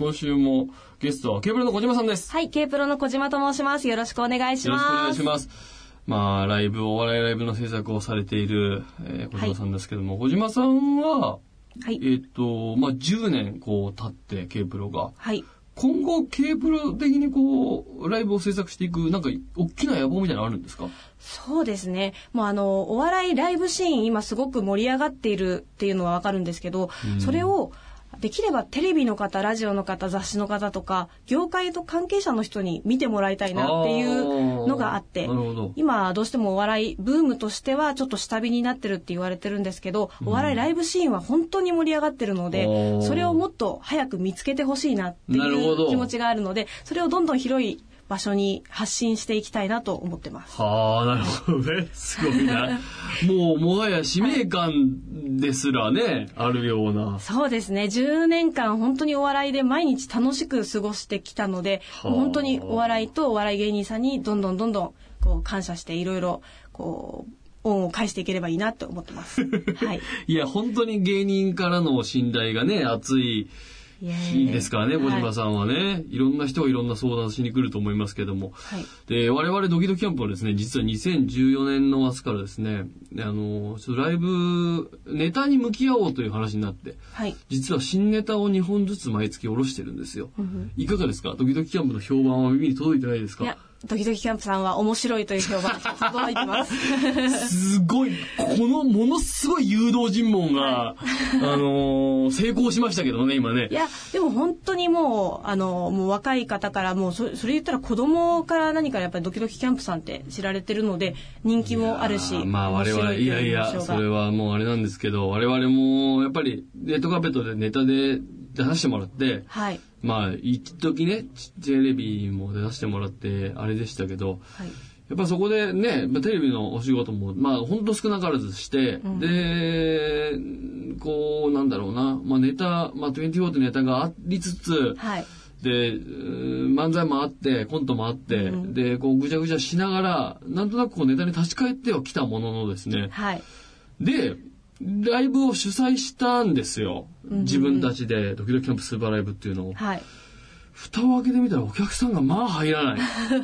今週もゲストはケーブルの小島さんです。はい、K プロの小島と申します。よろしくお願いします。よろしくお願いします。まあ、ライブ、お笑いライブの制作をされている、えー小島さんですけども、小島さんは、はい。えっ、と、まあ、10年こう経って、K プロが。はい。今後、K プロ的にこう、ライブを制作していく、なんか、大きな野望みたいなのあるんですか？そうですね。もうあの、お笑いライブシーン今すごく盛り上がっているっていうのはわかるんですけど、それを、できればテレビの方、ラジオの方、雑誌の方とか、業界と関係者の人に見てもらいたいなっていうのがあって今どうしてもお笑いブームとしてはちょっと下火になってるって言われてるんですけど、お笑いライブシーンは本当に盛り上がってるのでそれをもっと早く見つけてほしいなっていう気持ちがあるので、それをどんどん広い場所に発信していきたいなと思ってます。はあ、なるほどね。すごいな。もう、もはや使命感ですらね、あるような。そうですね。10年間本当にお笑いで毎日楽しく過ごしてきたので、はあ本当にお笑いとお笑い芸人さんにどんどんどんどんこう感謝していろいろこう恩を返していければいいなと思ってます。はい。いや、本当に芸人からの信頼がね、熱いいやいいですからね、小島ん。さんはね、い、ろんな人がいろんな相談しに来ると思いますけども。はい。で、我々ドキドキキャンプはですね、実は2014年の末からですね、あの、ちょっとライブ、ネタに向き合おうという話になって、はい。実は新ネタを2本ずつ毎月下ろしてるんですよ。いかがですか？ドキドキキャンプの評判は耳に届いてないですか、ドキドキキャンプさんは面白いという評判が届いてます。すごい、このものすごい誘導尋問が、あのー成功しましたけどね、今ねい。や、でも本当にもう、あの、もう若い方から、もうそ、それ言ったら子供から何からやっぱりドキドキキャンプさんって知られてるので、人気もあるし、まあ我々、いやいや、それはもうあれなんですけど、我々もやっぱりレッドカーペットでネタで出させてもらって、はい。まあ一時ね、テレビも出させてもらって、あれでしたけど、はい。やっぱそこでね、まあテレビのお仕事も、まあほんと少なからずして、で、こう、なんだろうな、まあネタ、まあ24ってネタがありつつ、はい。で、漫才もあって、コントもあって、で、こうぐちゃぐちゃしながら、なんとなくこうネタに立ち返ってはきたもののですね、はい。で、ライブを主催したんですよ。自分たちで、ドキドキキャンプスーパーライブっていうのを。はい。蓋を開けてみたらお客さんがまあ入らない。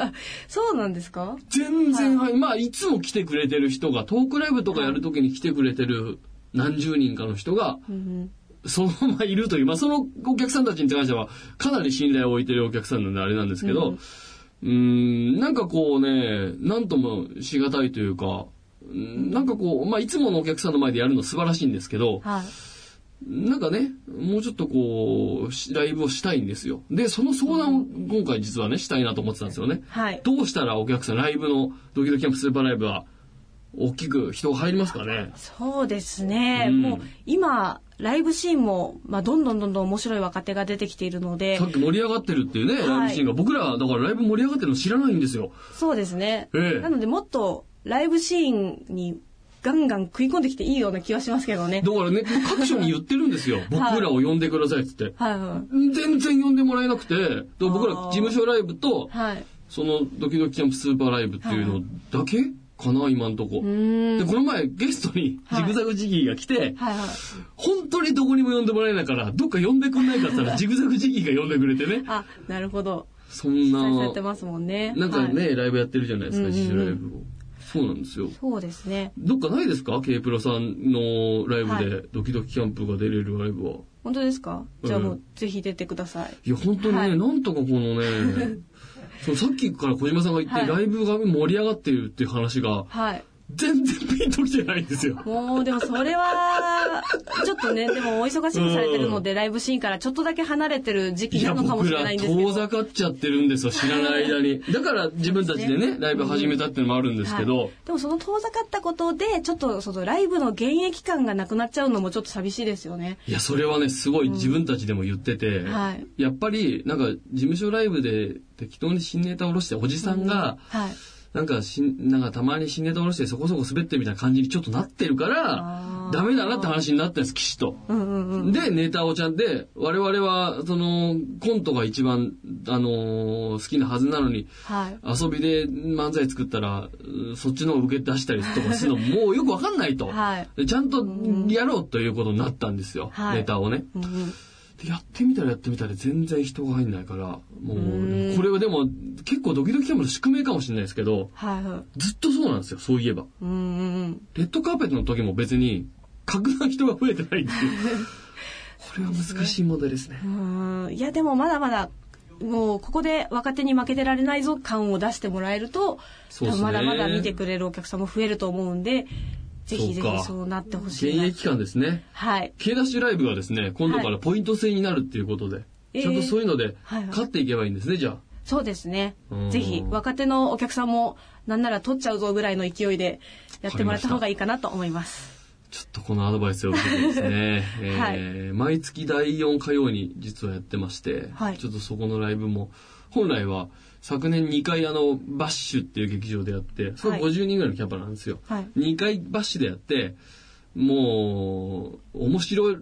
そうなんですか？全然入、まあいつも来てくれてる人が、トークライブとかやるときに来てくれてる何十人かの人が、うんそのままいるという、まあそのお客さんたちに関しては、かなり信頼を置いてるお客さんなんであれなんですけど、うーん、なんかこうね、なんともしがたいというか、うんなんかこう、まあいつものお客さんの前でやるの素晴らしいんですけど、はい。なんかね、もうちょっとこう、しライブをしたいんですよ。で、その相談を今回実はね、したいなと思ってたんですよね。はい。どうしたらお客さん、ライブのドキドキキャンプスーパーライブは、大きく人が入りますかね？そうですね。うんもう今、ライブシーンも、まあ、どんどんどんどん面白い若手が出てきているのでさ、っき盛り上がってるっていうね、はいライブシーンが。僕ら、だからライブ盛り上がってるの知らないんですよ。そうですね。ええなのでもっとライブシーンにガンガン食い込んできていいような気はしますけどね。だからね、各所に言ってるんですよ。僕らを呼んでくださいっつって。はいはい。全然呼んでもらえなくて、で僕ら事務所ライブと、はい。そのドキドキキャンプスーパーライブっていうのだけかな、今んとこ。で、この前ゲストにジグザグジギーが来て、はいはい。本当にどこにも呼んでもらえないから、どっか呼んでくんないかったら、ジグザグジギーが呼んでくれてね。あ、なるほど。そん期待さなれて、ますもんね。なんかね、はいライブやってるじゃないですか、自主ライブを。そうなんですよ。そうですね。どっかないですか ?K プロさんのライブはでドキドキキャンプが出れるライブは。本当ですか？じゃあもううぜひ出てください。いや、本当にね、はいなんとかこのね、そうさっきから小島さんが言って、はいライブが盛り上がってるっていう話が、はい。全然ピンときてないんですよ。もう、でもそれは、ちょっとね、でもお忙しくされてるので、ライブシーンからちょっとだけ離れてる時期なのかもしれないんですけど。遠ざかっちゃってるんですよ、知らない間に。だから自分たちでね、ライブ始めたっていうのもあるんですけど、はいでもその遠ざかったことで、ちょっとそのライブの現役感がなくなっちゃうのもちょっと寂しいですよね。いや、それはね、すごい自分たちでも言ってて、はいやっぱり、なんか、事務所ライブで適当に新ネタ下ろして、おじさんが、はい。なんかしん、なんかたまに新ネタ下ろしてそこそこ滑ってるみたいな感じにちょっとなってるからダメだなって話になったんです、騎士と。うんうんうん。で、ネタをちゃんで、我々は、その、コントが一番、あのー好きなはずなのに、はい。遊びで漫才作ったら、うそっちの方受け出したりとかするのももうよくわかんないと。はいでちゃんとやろうということになったんですよ、はいネタをね。うんうんでやってみたらやってみたら全然人が入んないから、もうこれはでも結構ドキドキキャンプの宿命かもしれないですけど、はいはい。ずっとそうなんですよ、そういえば。うん。レッドカーペットの時も別に、格段人が増えてないっていう。これは難しい問題ですね。うんいやでもまだまだもうここで若手に負けてられないぞ感を出してもらえると、ねまだまだ見てくれるお客さんも増えると思うんでぜひぜひそうなってほしいな。現役感ですね。はい。K ダッシュライブがですね、今度からポイント制になるっていうことで、えー。ちゃんとそういうのではいはい。勝っていけばいいんですね、じゃあ。そうですね。うん。ぜひ若手のお客さんもなんなら取っちゃうぞぐらいの勢いでやってもらった方がいいかなと思います。ちょっとこのアドバイスを受けてですね、えー毎月第4火曜に実はやってまして、はい。ちょっとそこのライブも、本来は昨年2回あの、バッシュっていう劇場でやって、それはい50人ぐらいのキャパなんですよ。はい。2回バッシュでやって、もう、面白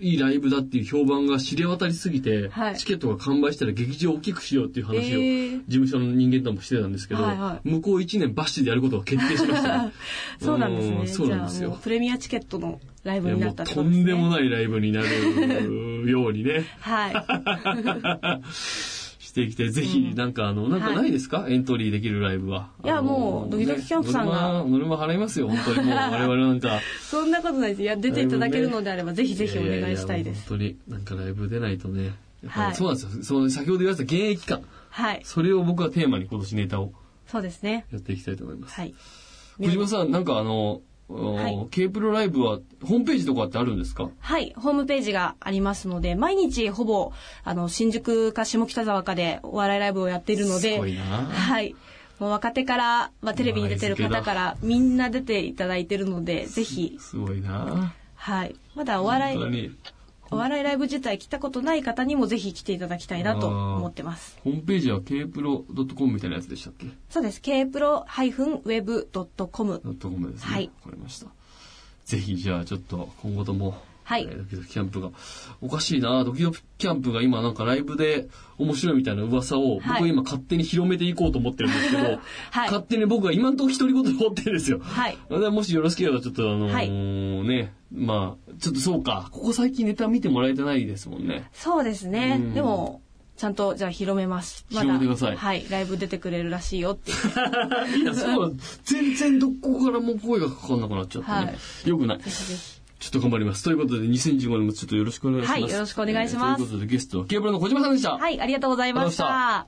いライブだっていう評判が知れ渡りすぎて、はい。チケットが完売したら劇場を大きくしようっていう話を、え。ー事務所の人間ともしてたんですけど、はいはい。向こう1年バッシュでやることが決定しましたね。そうなんですね。そうなんですよ。じゃあもう。プレミアチケットのライブになったと。ことですねんでもないライブになるようにね、はい していきたい。ぜひ、なんかあの、なんかないですか、エントリーできるライブは。いやもうドキドキキャンプさんがねノルマ、払いますよ、本当に。もう 我々なんか。そんなことないですいや出ていただけるのであればぜひぜひお願いしたいです本当に、なんかライブ出ないとね。はいそうなんですよ。その先ほど言われた現役感。はいそれを僕はテーマに今年ネタをそうですねやっていきたいと思います。はい小島さん、なんかあの、はい。ケープロライブはホームページとかってあるんですか？はい、ホームページがありますので、毎日ほぼ、あの、新宿か下北沢かでお笑いライブをやっているので、はい。もう若手から、まあ、テレビに出てる方から、みんな出ていただいてるので、ぜひ、すごいな。はい。まだお笑い、本当にお笑いライブ自体来たことない方にもぜひ来ていただきたいなと思ってます。ホームページは kpro.com みたいなやつでしたっけ？そうです。kpro-web.com。ドットコムですね。はいわかりました。ぜひじゃあちょっと今後とも、はいえードキドキキャンプが、おかしいなドキドキキャンプが今なんかライブで面白いみたいな噂を、はい僕は今勝手に広めていこうと思ってるんですけど、はい勝手に僕は今のところ独り言で思ってるんですよ。はい。もしよろしければちょっとあのーはいね、まあ、ちょっとそうか、ここ最近ネタ見てもらえてないですもんね。そうですねうん。でも、ちゃんとじゃあ広めます。ま広めてくださいはい。ライブ出てくれるらしいよっていう。いや、そう、全然どこからも声がかかんなくなっちゃってね。はいよくない。ぜひぜひちょっと頑張ります。ということで、2015年もちょっとよろしくお願いします。はいよろしくお願いしますえーということで、ゲストはケーブルの小島さんでした。はい、ありがとうございました。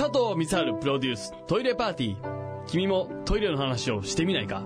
佐藤光春プロデューストイレパーティー。君もトイレの話をしてみないか？